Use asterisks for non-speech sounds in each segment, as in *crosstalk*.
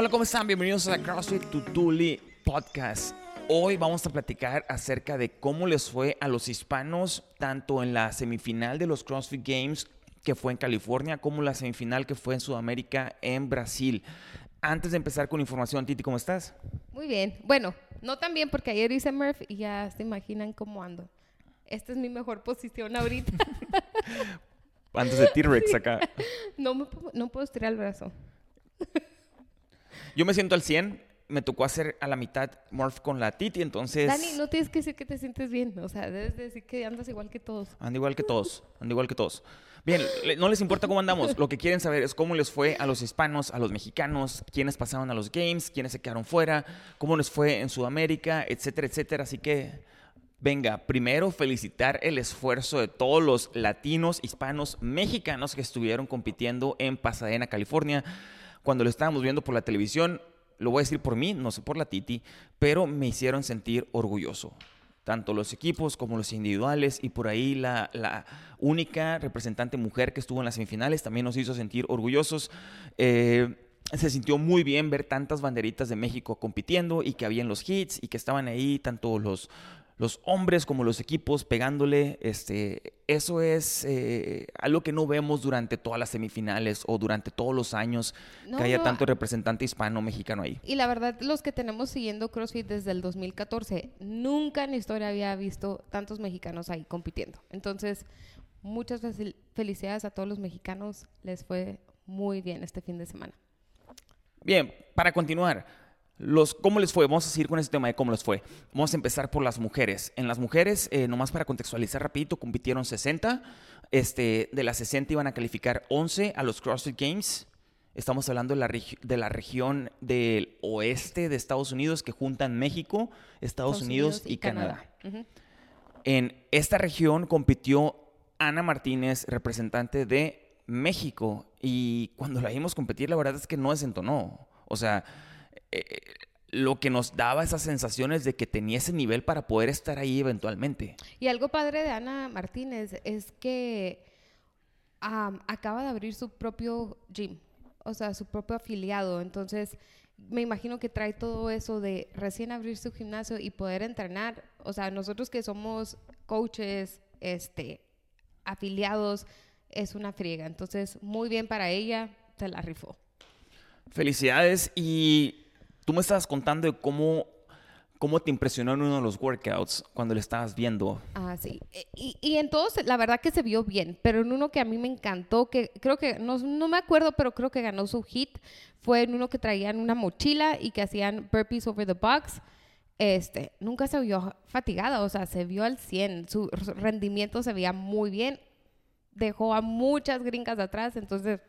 Hola, ¿cómo están? Bienvenidos a CrossFit Tutuli Podcast. Hoy vamos a platicar acerca de cómo les fue a los hispanos, tanto en la semifinal de los CrossFit Games que fue en California, como la semifinal que fue en Sudamérica, en Brasil. Antes de empezar con información, Titi, ¿cómo estás? Muy bien. Bueno, no tan bien porque ayer hice Murph y ya se imaginan cómo ando. Esta es mi mejor posición ahorita. *laughs* Antes de T-Rex acá. *laughs* No, me no puedo estirar el brazo. *laughs* Yo me siento al 100. Me tocó hacer a la mitad Morph con la Titi, entonces... Dani, no tienes que decir que te sientes bien. O sea, debes de decir que andas igual que todos. Ando igual que todos, ando igual que todos. Bien, no les importa cómo andamos. Lo que quieren saber es cómo les fue a los hispanos, a los mexicanos, quiénes pasaron a los games, quiénes se quedaron fuera, cómo les fue en Sudamérica, etcétera, etcétera. Así que, venga, primero felicitar el esfuerzo de todos los latinos, hispanos, mexicanos que estuvieron compitiendo en Pasadena, California. Cuando lo estábamos viendo por la televisión, lo voy a decir por mí, no sé por la Titi, pero me hicieron sentir orgulloso tanto los equipos como los individuales y por ahí la, única representante mujer que estuvo en las semifinales también nos hizo sentir orgullosos. Eh, se sintió muy bien ver tantas banderitas de México compitiendo y que habían los hits y que estaban ahí tanto los, los hombres como los equipos pegándole. Este, eso es eh, algo que no vemos durante todas las semifinales o durante todos los años No, que haya no, tanto representante hispano-mexicano ahí. Y la verdad, los que tenemos siguiendo CrossFit desde el 2014, nunca en la historia había visto tantos mexicanos ahí compitiendo. Entonces, muchas fel- felicidades a todos los mexicanos. Les fue muy bien este fin de semana. Bien, para continuar, los, ¿cómo les fue? Vamos a seguir con este tema de cómo les fue. Vamos a empezar por las mujeres. En las mujeres, eh, nomás para contextualizar rapidito, compitieron 60. Este, de las 60 iban a calificar 11 a los CrossFit Games. Estamos hablando de la, regi- de la región del oeste de Estados Unidos que juntan México, Estados, Unidos, y, Canadá. Ujú. En esta región compitió Ana Martínez, representante de México. Y cuando la vimos competir, la verdad es que no desentonó. O sea, eh, lo que nos daba esas sensaciones de que tenía ese nivel para poder estar ahí eventualmente. Y algo padre de Ana Martínez es que acaba de abrir su propio gym, o sea, su propio afiliado. Entonces, me imagino que trae todo eso de recién abrir su gimnasio y poder entrenar. O sea, nosotros que somos coaches, este, afiliados, es una friega. Entonces, muy bien para ella, se la rifó. Felicidades. Y tú me estabas contando de cómo, cómo te impresionó en uno de los workouts cuando le estabas viendo. Ah, sí. E- Y, y en todos, la verdad que se vio bien, pero en uno que a mí me encantó, que creo que, no, no me acuerdo, pero creo que ganó su hit, fue en uno que traían una mochila y que hacían burpees over the box. Este, nunca se vio fatigada, o sea, se vio al 100, su rendimiento se veía muy bien, dejó a muchas gringas atrás, entonces,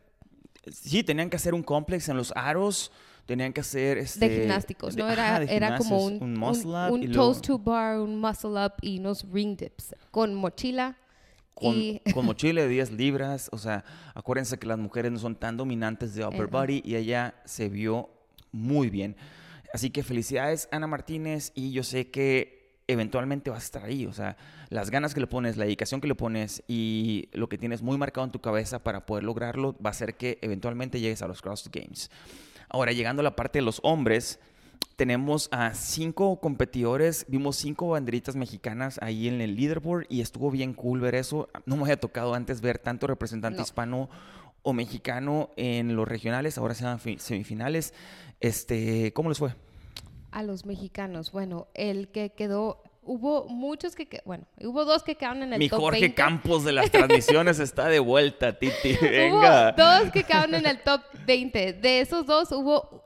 Sí, tenían que hacer un complex en los aros, tenían que hacer... Este, de gimnásticos, de- ¿no? Era, ajá, era como gimnasios, un, muscle un, up un y luego- toes to bar, un muscle up y unos ring dips con mochila. con, y *laughs* con *laughs* mochila de 10 libras. O sea, acuérdense que las mujeres no son tan dominantes de upper body y ella se vio muy bien. Así que felicidades, Ana Martínez, y yo sé que eventualmente vas a estar ahí. O sea, las ganas que le pones, la dedicación que le pones y lo que tienes muy marcado en tu cabeza para poder lograrlo va a hacer que eventualmente llegues a los CrossFit Games. Ahora, llegando a la parte de los hombres, tenemos a cinco competidores, vimos cinco banderitas mexicanas ahí en el leaderboard y estuvo bien cool ver eso. No me había tocado antes ver tanto representante No. hispano o mexicano en los regionales, ahora se fi- semifinales. Este, ¿cómo les fue? A los mexicanos, bueno, el que quedó, hubo muchos que, bueno, hubo dos que quedaron en el Mi top Jorge 20. Campos de las transmisiones *laughs* está de vuelta, Titi. Hubo Venga. dos que quedaron en el top 20. De esos dos hubo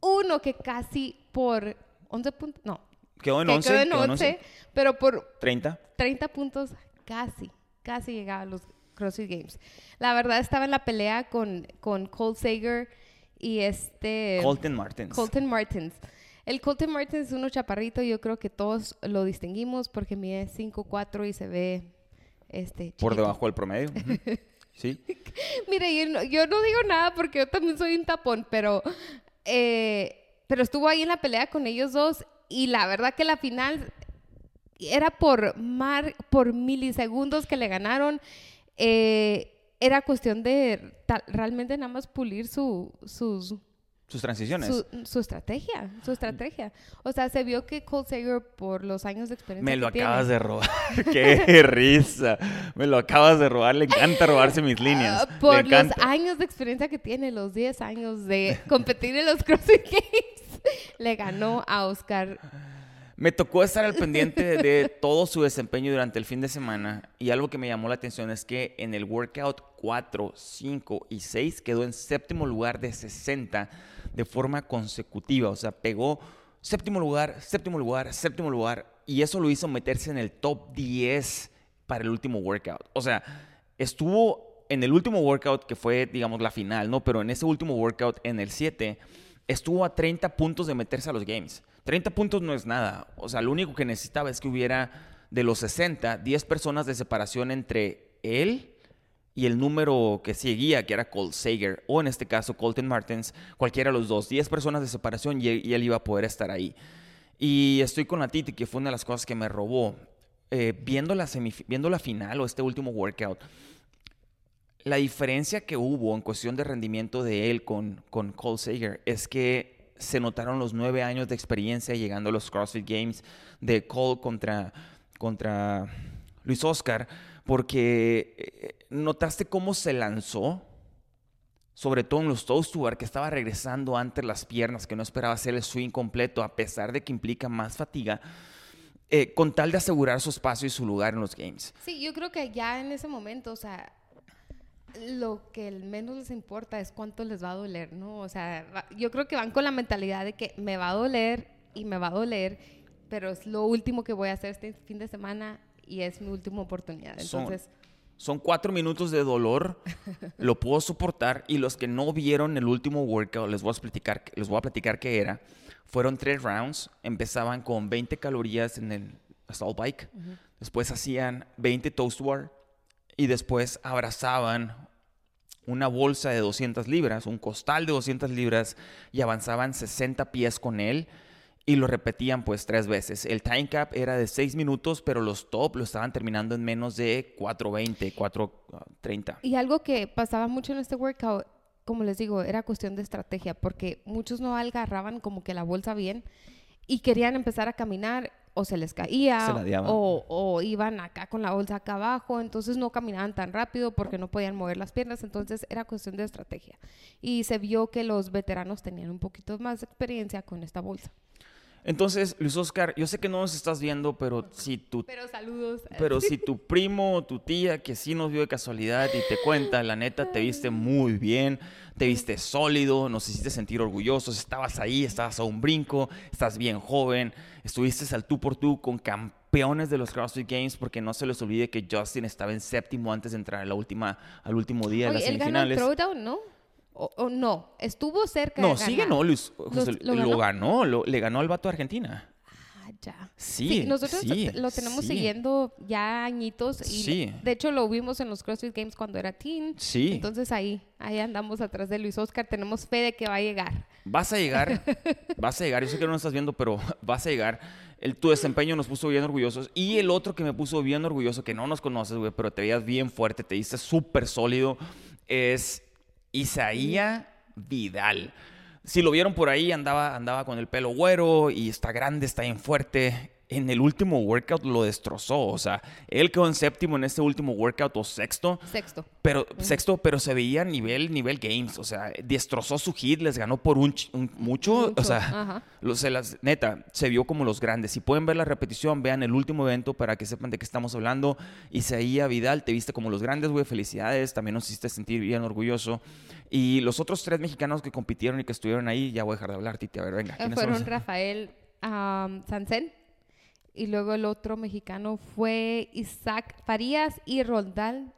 uno que casi por 11 puntos, no, Quedó en que 11. quedó en quedó 11, pero por 30. 30 puntos casi, casi llegaba a los CrossFit Games. La verdad estaba en la pelea con, con Cole Sager y este... Colton Martins. Colton Martins. El Colton Martins es uno chaparrito, yo creo que todos lo distinguimos porque mide 5'4 y se ve este Por chiquito. debajo del promedio. *laughs* Sí. Mire, yo no, yo no digo nada porque yo también soy un tapón, pero, eh, pero estuvo ahí en la pelea con ellos dos y la verdad que la final era por, mar, por milisegundos que le ganaron. Eh, era cuestión de realmente nada más pulir su, sus, sus transiciones. Su, su estrategia, su estrategia. O sea, se vio que Cole Sager, por los años de experiencia Me que lo tiene- acabas de robar. *laughs* Qué risa. Me lo acabas de robar. Le encanta robarse mis líneas. Ah, por Le los años de experiencia que tiene, los 10 años de *laughs* competir en los CrossFit Games, *laughs* le ganó a Oscar. Me tocó estar al pendiente de todo su desempeño durante el fin de semana y algo que me llamó la atención es que en el workout 4, 5 y 6 quedó en séptimo lugar de 60 de forma consecutiva. O sea, pegó séptimo lugar, séptimo lugar, séptimo lugar y eso lo hizo meterse en el top 10 para el último workout. O sea, estuvo en el último workout que fue, digamos, la final, ¿no? Pero en ese último workout, en el 7, estuvo a 30 puntos de meterse a los games. 30 puntos no es nada. O sea, lo único que necesitaba es que hubiera de los 60, 10 personas de separación entre él y el número que seguía, que era Colt Sager, o en este caso Colton Martins, cualquiera de los dos, 10 personas de separación y, y él iba a poder estar ahí. Y estoy con la Titi, que fue una de las cosas que me robó. Eh, viendo, la viendo la final o este último workout, la diferencia que hubo en cuestión de rendimiento de él con, con Cole Sager es que se notaron los nueve años de experiencia llegando a los CrossFit Games de Cole contra, contra Luis Oscar, porque eh, notaste cómo se lanzó, sobre todo en los toes to que estaba regresando antes las piernas, que no esperaba hacer el swing completo, a pesar de que implica más fatiga, eh, con tal de asegurar su espacio y su lugar en los games. Sí, yo creo que ya en ese momento, o sea, lo que menos les importa es cuánto les va a doler, ¿no? O sea, yo creo que van con la mentalidad de que me va a doler y me va a doler, pero es lo último que voy a hacer este fin de semana y es mi última oportunidad. Entonces, Son cuatro minutos de dolor, *laughs* lo puedo soportar. Y los que no vieron el último workout, les voy a platicar, les voy a platicar qué era. Fueron tres rounds. Empezaban con 20 calorías en el assault bike. Después hacían 20 toast bar. Y después abrazaban una bolsa de 200 libras, un costal de 200 libras. Y avanzaban 60 pies con él. Y lo repetían pues tres veces. El time cap era de 6 minutos, pero los top lo estaban terminando en menos de 4.20, 4.30. y algo que pasaba mucho en este workout, como les digo, era cuestión de estrategia, porque muchos no agarraban como que la bolsa bien y querían empezar a caminar o se les caía Se o, o iban acá con la bolsa acá abajo, entonces no caminaban tan rápido porque no podían mover las piernas, entonces era cuestión de estrategia. Y se vio que los veteranos tenían un poquito más de experiencia con esta bolsa. Entonces, Luis Oscar, yo sé que no nos estás viendo, pero si tu, Pero saludos. pero si *laughs* tu primo o tu tía que sí nos vio de casualidad y te cuenta, la neta, te viste muy bien, te viste sólido, nos hiciste sentir orgullosos, estabas ahí, estabas a un brinco, estás bien joven, estuviste al tú por tú con campeones de los CrossFit Games, porque no se les olvide que Justin estaba en séptimo antes de entrar a la última, al último día de las él ganó el semifinales. throwdown, ¿no? O, o no, estuvo cerca No, de sí ganar. ganó Luis. José- ¿lo lo, ganó? ganó, lo- le ganó al vato de Argentina. Ah, ya. Sí, nosotros sí, lo tenemos sí. siguiendo ya añitos y Sí. de hecho lo vimos en los CrossFit Games cuando era teen. Sí. Entonces ahí, ahí andamos atrás de Luis Oscar, tenemos fe de que va a llegar. Vas a llegar, *laughs* vas a llegar. Yo sé que no lo estás viendo, pero *laughs* vas a llegar. El, tu desempeño nos puso bien orgullosos. Y el otro que me puso bien orgulloso, que no nos conoces, güey, pero te veías bien fuerte, te diste súper sólido, es Isaía Vidal. Si lo vieron por ahí, andaba, andaba con el pelo güero y está grande, está bien fuerte. En el último workout lo destrozó. O sea, él quedó en séptimo en este último workout o sexto. Sexto. Pero, sexto, pero se veía nivel, nivel games. O sea, destrozó su hit, les ganó por un, ch- un- mucho. O sea, lo- se las, neta, se vio como los grandes. Si pueden ver la repetición, vean el último evento para que sepan de qué estamos hablando. Isaía Vidal, te viste como los grandes, güey. Felicidades. También nos hiciste sentir bien orgulloso. Y los otros tres mexicanos que compitieron y que estuvieron ahí, ya voy a dejar de hablar, Titi. A ver, venga. Eh, ¿quiénes son Fueron Rafael um, Sansen y luego el otro mexicano fue Isaac Farías y Roldal.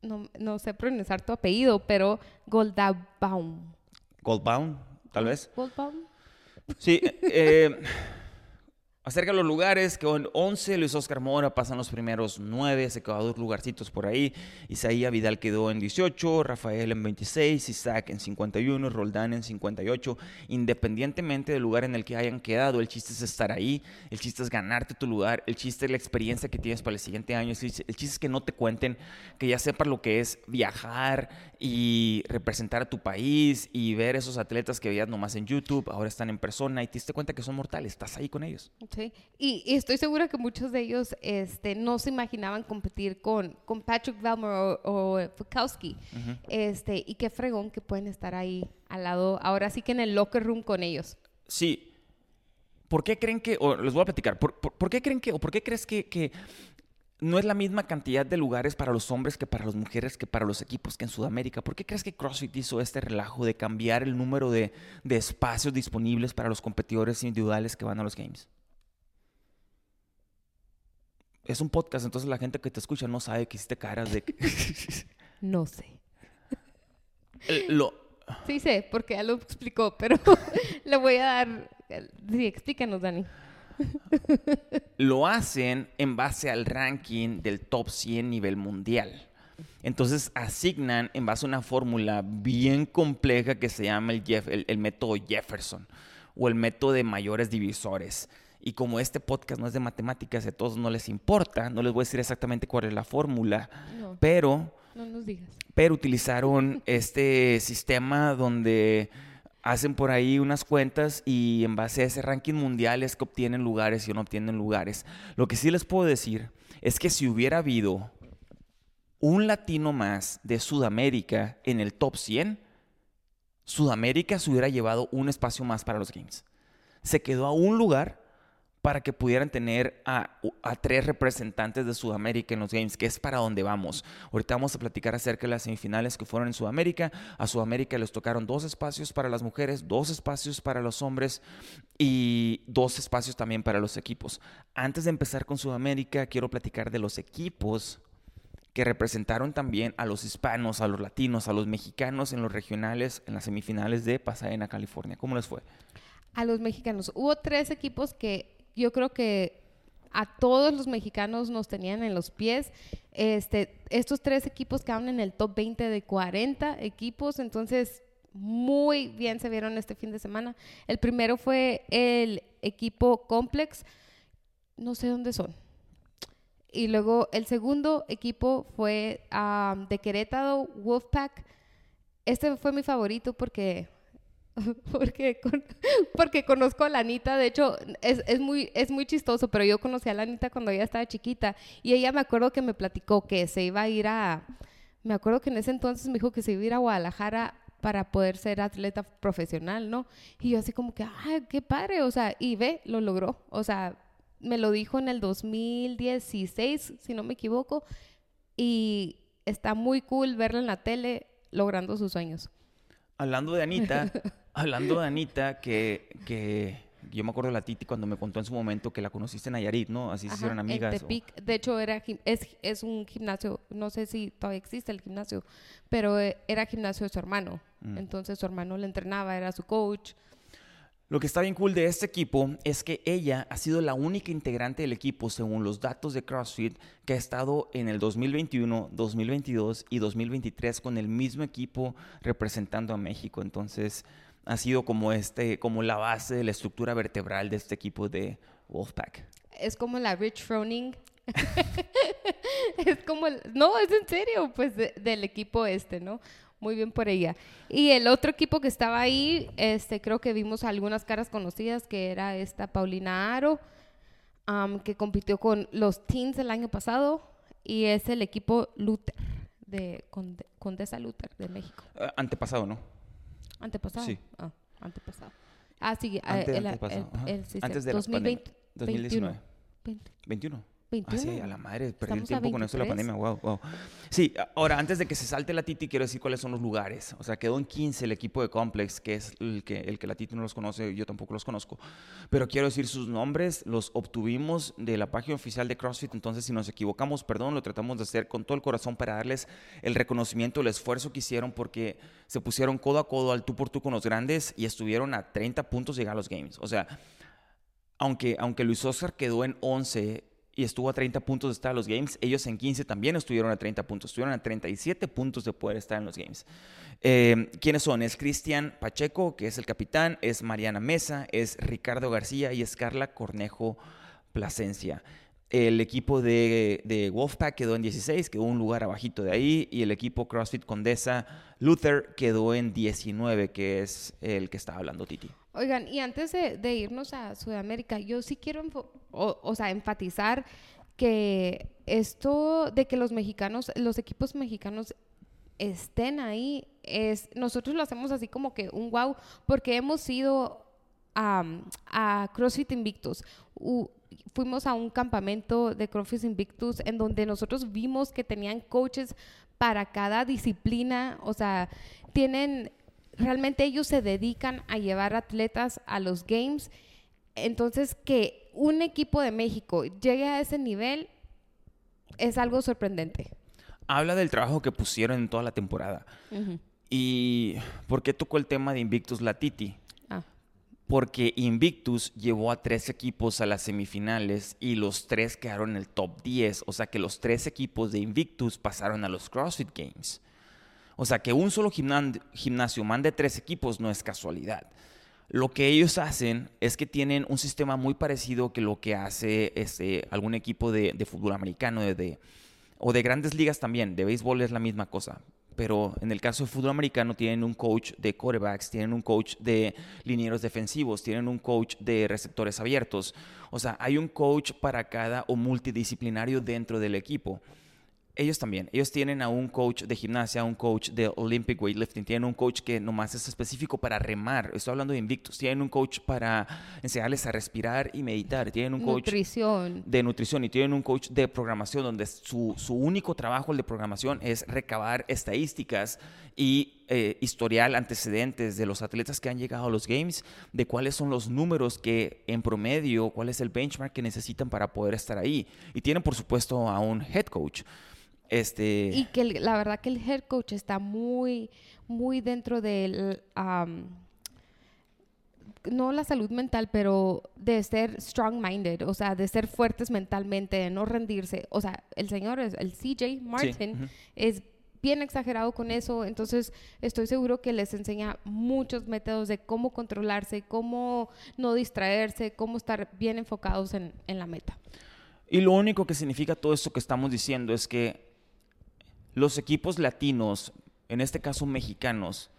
No, no sé pronunciar tu apellido, pero Goldabaum. Goldbound, tal vez. Goldbaum. Sí, eh, Acerca de los lugares, con 11 Luis Oscar Mora pasan los primeros 9, se quedó dos lugarcitos por ahí. Isaías Vidal quedó en 18, Rafael en 26, Isaac en 51, Roldán en 58. Independientemente del lugar en el que hayan quedado, el chiste es estar ahí, el chiste es ganarte tu lugar, el chiste es la experiencia que tienes para el siguiente año, el chiste es que no te cuenten, que ya sepas lo que es viajar y representar a tu país y ver esos atletas que veías nomás en YouTube, ahora están en persona y te diste cuenta que son mortales, estás ahí con ellos. Y, estoy segura que muchos de ellos este, no se imaginaban competir con, con Patrick Velmer o, Fukowski. este, y qué fregón que pueden estar ahí al lado, ahora sí que en el locker room con ellos. Sí. ¿Por qué creen que, o les voy a platicar, ¿por, qué creen que, o por qué crees que, que no es la misma cantidad de lugares para los hombres que para las mujeres que para los equipos que en Sudamérica. ¿Por qué crees que CrossFit hizo este relajo de cambiar el número de, de espacios disponibles para los competidores individuales que van a los Games? Es un podcast, entonces la gente que te escucha no sabe que hiciste caras de... *laughs* no sé. lo... Sí sé, porque ya lo explicó, pero *laughs* le voy a dar... Sí, explícanos, Dani. lo hacen en base al ranking del top 100 nivel mundial. Entonces asignan en base a una fórmula bien compleja que se llama el, el método Jefferson o el método de mayores divisores. Y como este podcast no es de matemáticas, a todos no les importa, no les voy a decir exactamente cuál es la fórmula, pero... No nos digas. Pero utilizaron *laughs* este sistema donde hacen por ahí unas cuentas y en base a ese ranking mundial es que obtienen lugares y no obtienen lugares. Lo que sí les puedo decir es que si hubiera habido un latino más de Sudamérica en el top 100, Sudamérica se hubiera llevado un espacio más para los Games. Se quedó a un lugar para que pudieran tener a, tres representantes de Sudamérica en los Games, que es para donde vamos. Ahorita vamos a platicar acerca de las semifinales que fueron en Sudamérica. A Sudamérica les tocaron dos espacios para las mujeres, dos espacios para los hombres y dos espacios también para los equipos. Antes de empezar con Sudamérica, quiero platicar de los equipos que representaron también a los hispanos, a los latinos, a los mexicanos en los regionales, en las semifinales de Pasadena, California. ¿Cómo les fue? A los mexicanos. Hubo tres equipos que yo creo que a todos los mexicanos nos tenían en los pies. Este, estos tres equipos quedaron en el top 20 de 40 equipos, entonces muy bien se vieron este fin de semana. El primero fue el equipo Complex, no sé dónde son. Y luego el segundo equipo fue de Querétaro, Wolfpack. Este fue mi favorito porque *laughs* porque, porque conozco a la Anita, de hecho es, es, muy, es muy chistoso, pero yo conocí a la Anita cuando ella estaba chiquita y ella me acuerdo que me platicó que se iba a ir a, me acuerdo que en ese entonces me dijo que se iba a ir a Guadalajara para poder ser atleta profesional, ¿no? Y yo así como que, ay, qué padre, o sea, y ve, lo logró, o sea, me lo dijo en el 2016, si no me equivoco, y está muy cool verla en la tele logrando sus sueños. Hablando de Anita, *laughs* hablando de Anita, que, que yo me acuerdo de la Titi cuando me contó en su momento que la conociste en Nayarit, ¿no? Así se hicieron amigas. De hecho, era, es, es, un gimnasio, no sé si todavía existe el gimnasio, pero eh, era gimnasio de su hermano. Mm. Entonces su hermano le entrenaba, era su coach. Lo que está bien cool de este equipo es que ella ha sido la única integrante del equipo, según los datos de CrossFit, que ha estado en el 2021, 2022 y 2023 con el mismo equipo representando a México. Entonces, ha sido como este, como la base de la estructura vertebral de este equipo de Wolfpack. Es como la Rich Froning. *laughs* es como, no, es en serio, pues del equipo este, ¿no? Muy bien por ella. Y el otro equipo que estaba ahí, este, creo que vimos algunas caras conocidas, que era esta Paulina Aro, que compitió con los Teens el año pasado, y es el equipo Luther, de Condesa Luther de México. Eh, antepasado, ¿no? Antepasado. Sí. Ah, antepasado. Ah, sí, eh, el, Antes de 2020, 2019. 21. Ah, sí, a la madre, perdí el tiempo con eso de la pandemia, wow, wow. Sí, ahora, antes de que se salte la Titi, quiero decir cuáles son los lugares. O sea, quedó en 15 el equipo de Complex, que es el que, el que la Titi no los conoce, yo tampoco los conozco. Pero quiero decir sus nombres, los obtuvimos de la página oficial de CrossFit, entonces si nos equivocamos, perdón, lo tratamos de hacer con todo el corazón para darles el reconocimiento, el esfuerzo que hicieron, porque se pusieron codo a codo al tú por tú con los grandes y estuvieron a 30 puntos de llegar a los Games. O sea, aunque, aunque Luis Oscar quedó en 11 y estuvo a 30 puntos de estar en los games, ellos en 15 también estuvieron a 30 puntos, estuvieron a 37 puntos de poder estar en los games. Eh, ¿Quiénes son? Es Cristian Pacheco, que es el capitán, es Mariana Mesa, es Ricardo García y es Carla Cornejo Plasencia. El equipo de, de, Wolfpack quedó en 16, quedó un lugar abajito de ahí. Y el equipo CrossFit Condesa Luther quedó en 19, que es el que estaba hablando Titi. Oigan, y antes de, irnos a Sudamérica, yo sí quiero, o, sea, enfatizar que esto de que los mexicanos, los equipos mexicanos estén ahí, es, nosotros lo hacemos así como que un wow, porque hemos ido a CrossFit Invictus. Fuimos a un campamento de CrossFit Invictus en donde nosotros vimos que tenían coaches para cada disciplina, o sea, tienen, realmente ellos se dedican a llevar atletas a los games, entonces que un equipo de México llegue a ese nivel es algo sorprendente. Habla del trabajo que pusieron en toda la temporada. ¿Y por qué tocó el tema de Invictus Latiti? porque Invictus llevó a tres equipos a las semifinales y los tres quedaron en el top 10. O sea que los tres equipos de Invictus pasaron a los CrossFit Games. O sea que un solo gimnasio mande tres equipos no es casualidad. Lo que ellos hacen es que tienen un sistema muy parecido que lo que hace este, algún equipo de, fútbol americano o de grandes ligas también. De béisbol es la misma cosa pero en el caso de fútbol americano tienen un coach de quarterbacks, tienen un coach de linieros defensivos, tienen un coach de receptores abiertos. O sea, hay un coach para cada o multidisciplinario dentro del equipo ellos también. Ellos tienen a un coach de gimnasia, un coach de Olympic Weightlifting, tienen un coach que nomás es específico para remar. Estoy hablando de Invictus. Tienen un coach para enseñarles a respirar y meditar. Tienen un coach de nutrición y tienen un coach de programación donde su, único trabajo, el de programación, es recabar estadísticas y eh, historial, antecedentes de los atletas que han llegado a los games, de cuáles son los números que en promedio, cuál es el benchmark que necesitan para poder estar ahí. Y tienen, por supuesto, a un head coach. Este... Y que la verdad que el head coach está muy, muy dentro del... no la salud mental, pero de ser strong-minded, o sea, de ser fuertes mentalmente, de no rendirse. O sea, el señor, el CJ Martin, es bien exagerado con eso, entonces estoy seguro que les enseña muchos métodos de cómo controlarse, cómo no distraerse, cómo estar bien enfocados en, en la meta. Y lo único que significa todo esto que estamos diciendo es que los equipos latinos, en este caso mexicanos,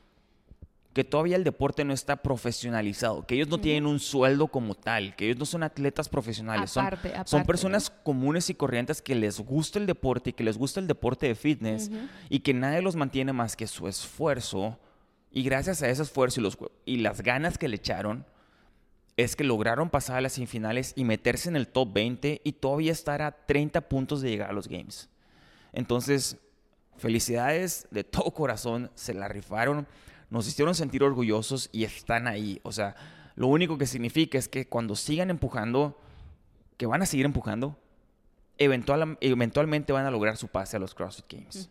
que todavía el deporte no está profesionalizado, que ellos no tienen un sueldo como tal, que ellos no son atletas profesionales, son, personas comunes y corrientes que les gusta el deporte y que les gusta el deporte de fitness y que nadie los mantiene más que su esfuerzo. Y gracias a ese esfuerzo y, los, y las ganas que le echaron, es que lograron pasar a las semifinales y meterse en el top 20 y todavía estar a 30 puntos de llegar a los Games. Entonces, Felicidades de todo corazón, se la rifaron, nos hicieron sentir orgullosos y están ahí. O sea, lo único que significa es que cuando sigan empujando, que van a seguir empujando, eventualmente van a lograr su pase a los CrossFit Games.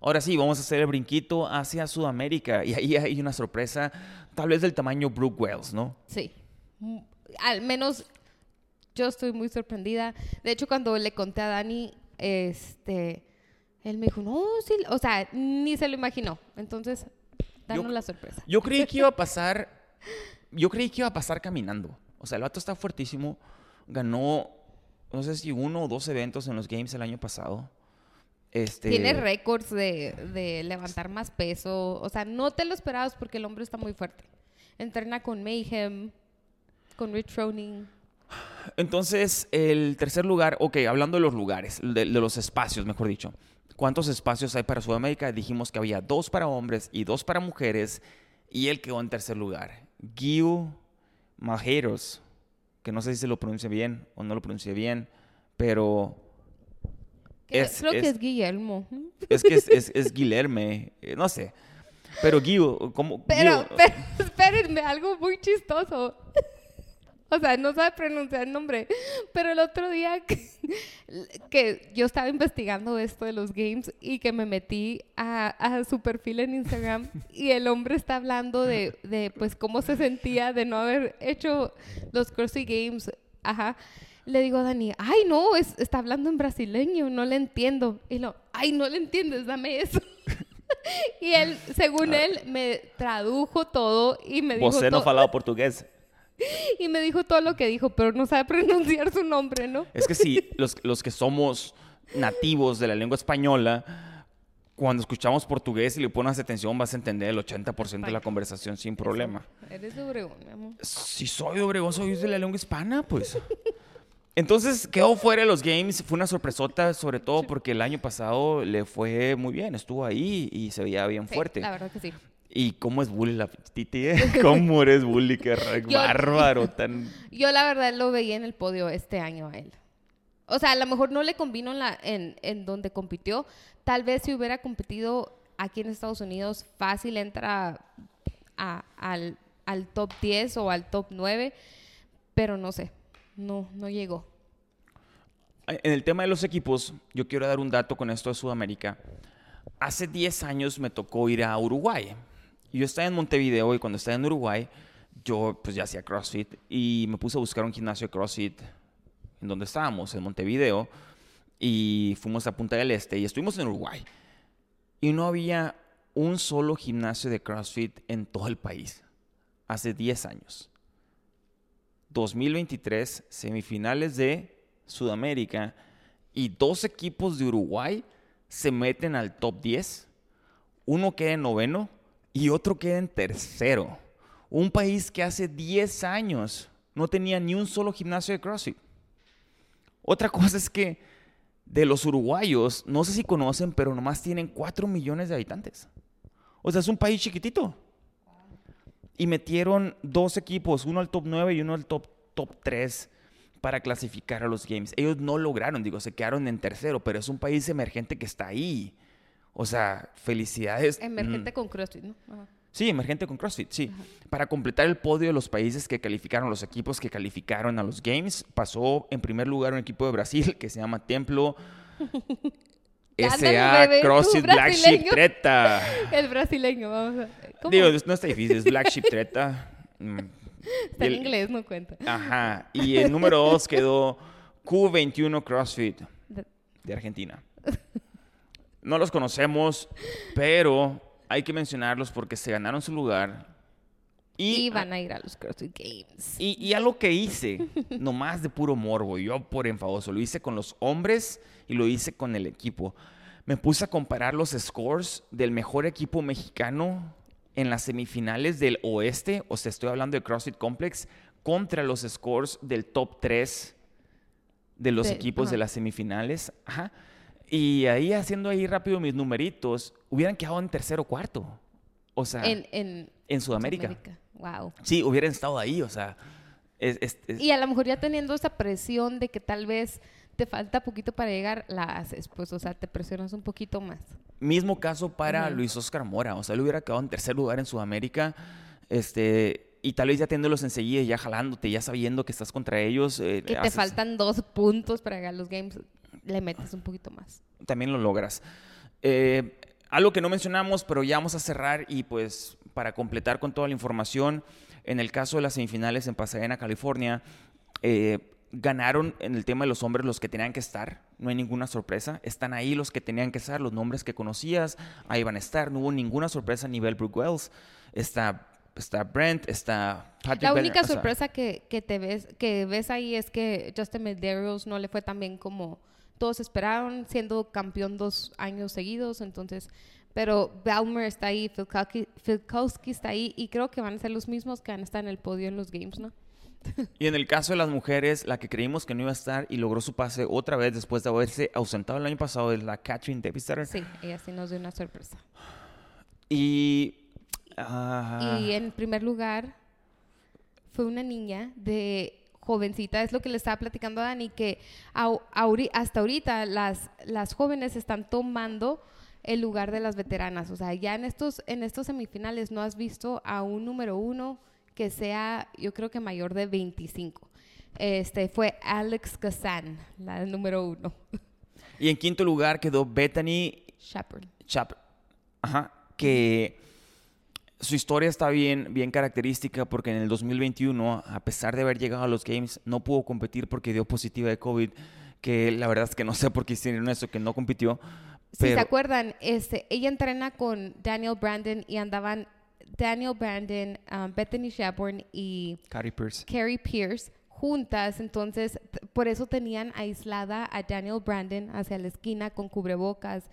Ahora sí, vamos a hacer el brinquito hacia Sudamérica y ahí hay una sorpresa, tal vez del tamaño Brooke Wells, ¿no? Sí. Al menos yo estoy muy sorprendida. De hecho, cuando le conté a Dani, este, él me dijo, no, sí, o sea, ni se lo imaginó. Entonces, danos la sorpresa. Yo creí que iba a pasar, yo creí que iba a pasar caminando. O sea, el vato está fuertísimo. Ganó, no sé si uno o dos eventos en los Games el año pasado. Este... Tiene récords de, de, levantar más peso. O sea, no te lo esperabas porque el hombre está muy fuerte. Entrena con Mayhem, con Rich Roning. Entonces, el tercer lugar, ok, hablando de los lugares, de los espacios, mejor dicho. ¿Cuántos espacios hay para Sudamérica? Dijimos que había dos para hombres y dos para mujeres y él quedó en tercer lugar. Guiu Majeros, que no sé si se lo pronuncia bien o no lo pronuncia bien, pero... creo que es Guillermo. Es que es, es, Guilherme, eh, no sé. Pero Guiu, ¿cómo? Pero, pero espérenme, algo muy chistoso. *laughs* O sea, no sabe pronunciar el nombre. Pero el otro día *laughs* que, yo estaba investigando esto de los games y que me metí a, su perfil en Instagram y el hombre está hablando de, pues cómo se sentía de no haber hecho los CrossFit Games Ajá. Le digo a Dani, ay, no, es- está hablando en brasileño, no le entiendo. Y lo, ay, no le entiendes, dame eso. *laughs* y él, según él, me tradujo todo y me dijo Você no falaba portugués. *laughs* y me dijo todo lo que dijo, pero no sabe *laughs* pronunciar su nombre, ¿no? Es que sí, los, los que somos nativos de la lengua española, cuando escuchamos portugués y le pones atención, vas a entender el 80% de la conversación sin problema. Eres de Obregón, mi amor. Si soy de Obregón, soy de la lengua hispana, pues. *laughs* Entonces quedó fuera de los games, fue una sorpresota, sobre todo porque el año pasado le fue muy bien, estuvo ahí y se veía bien Sí, fuerte. la verdad que sí. ¿Y cómo es bully la Titi? eh? *laughs* *laughs* ¿Cómo eres bully? Qué Yo- bárbaro, *laughs* tan... Yo la verdad lo veía en el podio este año a él. O sea, a lo mejor no le combino en, la, en, en donde compitió. Tal vez si hubiera competido aquí en Estados Unidos, fácil entra a- al, al top 10 o al top 9, pero no sé, no, no llegó. En el tema de los equipos, yo quiero dar un dato con esto de Sudamérica. Hace 10 años me tocó ir a Uruguay. Yo estaba en Montevideo y cuando estaba en Uruguay, yo pues ya hacía CrossFit y me puse a buscar un gimnasio de CrossFit en donde estábamos, en Montevideo, y fuimos a Punta del Este y estuvimos en Uruguay. Y no había un solo gimnasio de CrossFit en todo el país. Hace 10 años. 2023, semifinales de Sudamérica y dos equipos de Uruguay se meten al top 10. Uno queda en noveno y otro queda en tercero. Un país que hace 10 años no tenía ni un solo gimnasio de CrossFit. Otra *laughs* cosa es que de los uruguayos, no sé si conocen, pero nomás tienen 4 millones de habitantes. O sea, es un país chiquitito. Y metieron dos equipos, uno al top 9 y uno al top, top 3 para clasificar a los Games. Ellos no lograron, digo, se quedaron en tercero, pero es un país emergente que está ahí. O sea, felicidades. Emergente Mm, con CrossFit, ¿no? Ajá. Sí, emergente con CrossFit, sí. Para completar el podio de los países que calificaron, los equipos que calificaron a los Games, pasó en primer lugar un equipo de Brasil que se llama Templo *laughs* SA CrossFit Black Sheep. Treta. *laughs* El brasileño, vamos a... ¿Cómo? Digo, no está difícil, es Black Sheep Treta. Mm. *laughs* Está Y en el- inglés, no cuenta. Ajá. Y el número 2 quedó Q21 CrossFit De- de Argentina. No los conocemos, pero hay que mencionarlos porque se ganaron su lugar. Y Y, van a ir a los CrossFit Games. y, y algo que hice, *laughs* nomás de puro morbo, yo por enfadoso, lo hice con los hombres y lo hice con el equipo. Me puse a comparar los scores del mejor equipo mexicano en las semifinales del oeste, o sea, estoy hablando de CrossFit Complex, contra los scores del top 3 de los De- equipos de las semifinales. Ajá. Y ahí haciendo ahí rápido mis numeritos, hubieran quedado en tercero o cuarto. O sea, En, en en Sudamérica. Wow. Sí, hubieran estado ahí, o sea. es- es- es- Y a lo mejor ya teniendo esa presión de que tal vez te falta poquito para llegar, la haces, pues, o sea, te presionas un poquito más. Mismo caso para. Luis Oscar Mora. O sea, él hubiera quedado en tercer lugar en Sudamérica. Este, y tal vez ya teniéndolos enseguida, ya jalándote, ya sabiendo que estás contra ellos. eh, Que te faltan dos puntos para llegar a los games, le metes un poquito más. También lo logras. Eh, algo que no mencionamos, pero ya vamos a cerrar y pues para completar con toda la información, en el caso de las semifinales en Pasadena, California, eh, ganaron en el tema de los hombres los que tenían que estar, no hay ninguna sorpresa, están ahí los que tenían que estar, los nombres que conocías, ahí van a estar, no hubo ninguna sorpresa a nivel Brooke Wells, está, está Brent, está Patrick La única o sea, sorpresa que, que te ves, que ves ahí es que Justin Medeiros no le fue tan bien como todos esperaron, siendo campeón dos años seguidos, entonces, pero Balmer está ahí, Filkowski, está ahí, y creo que van a ser los mismos que van a estar en el podio en los games, ¿no? *laughs* Y en el caso de las mujeres, la que creímos que no iba a estar y logró su pase otra vez después de haberse ausentado el año pasado es la Catherine Depister. Sí, ella sí nos dio una sorpresa. Y. ah, Y en primer lugar fue una niña de jovencita, es lo que le estaba platicando a Dani, que au- hasta ahorita las, las jóvenes están tomando el lugar de las veteranas. O sea, ya en estos, en estos semifinales no has visto a un número uno que sea, yo creo que mayor de 25. Este fue Alex Kazan, la número uno. y en quinto lugar quedó Bethany Shepard. Ajá. Que su historia está bien, bien característica porque en el 2021, a pesar de haber llegado a los Games, no pudo competir porque dio positiva de COVID, que la verdad es que no sé por qué hicieron eso, que no compitió. Si se acuerdan, este, ella entrena con Daniel Brandon y andaban Daniel Brandon, um, Bethany Shapburn y Carrie Pierce. Carrie Pierce juntas, entonces por eso tenían aislada a Daniel Brandon hacia la esquina con cubrebocas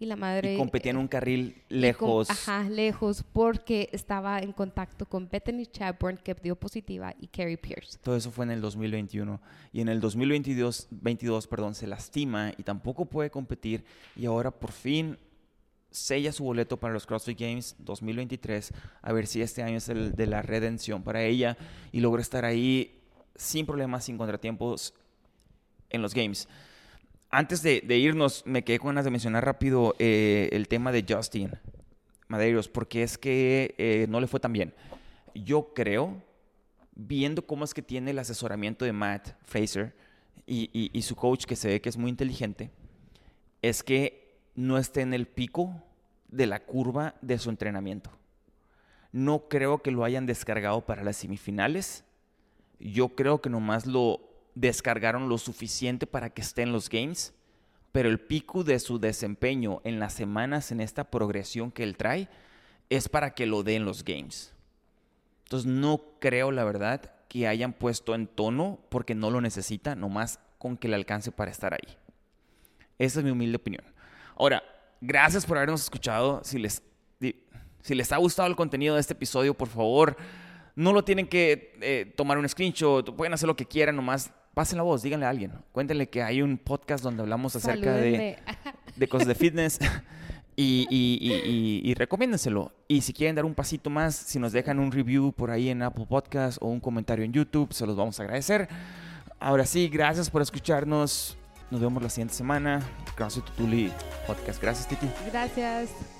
y la madre... Y competía en un carril lejos. ajá, lejos, porque estaba en contacto con Bethany Chapburn, que dio positiva, y Carrie Pierce. Todo eso fue en el 2021. Y en el 2022, 22, perdón, se lastima y tampoco puede competir. Y ahora por fin sella su boleto para los CrossFit Games 2023. A ver si este año es el de la redención para ella y logra estar ahí sin problemas, sin contratiempos en los Games. Antes de, irnos, me quedé con ganas de mencionar rápido eh, el tema de Justin Madeiros, porque es que eh, no le fue tan bien. Yo creo, viendo cómo es que tiene el asesoramiento de Matt Fraser y, y su coach, que se ve que es muy inteligente, es que no esté en el pico de la curva de su entrenamiento. No creo que lo hayan descargado para las semifinales. Yo creo que nomás lo descargaron lo suficiente para que esté en los games, pero el pico de su desempeño en las semanas, en esta progresión que él trae, es para que lo dé en los games. Entonces no creo, la verdad, que hayan puesto en tono porque no lo necesita, nomás con que le alcance para estar ahí. Esa es mi humilde opinión. Ahora, gracias por habernos escuchado. Si les, si les ha gustado el contenido de este episodio, por favor, no lo tienen que eh, tomar un screenshot, pueden hacer lo que quieran, nomás pasen la voz, díganle a alguien. Cuéntenle que hay un podcast donde hablamos acerca de, de, cosas de fitness y, y, y, recomiéndenselo. Y si quieren dar un pasito más, si nos dejan un review por ahí en Apple Podcast o un comentario en YouTube, se los vamos a agradecer. Ahora sí, gracias por escucharnos. Nos vemos la siguiente semana. Gracias, Tutuli Podcast. Gracias, Titi. Gracias.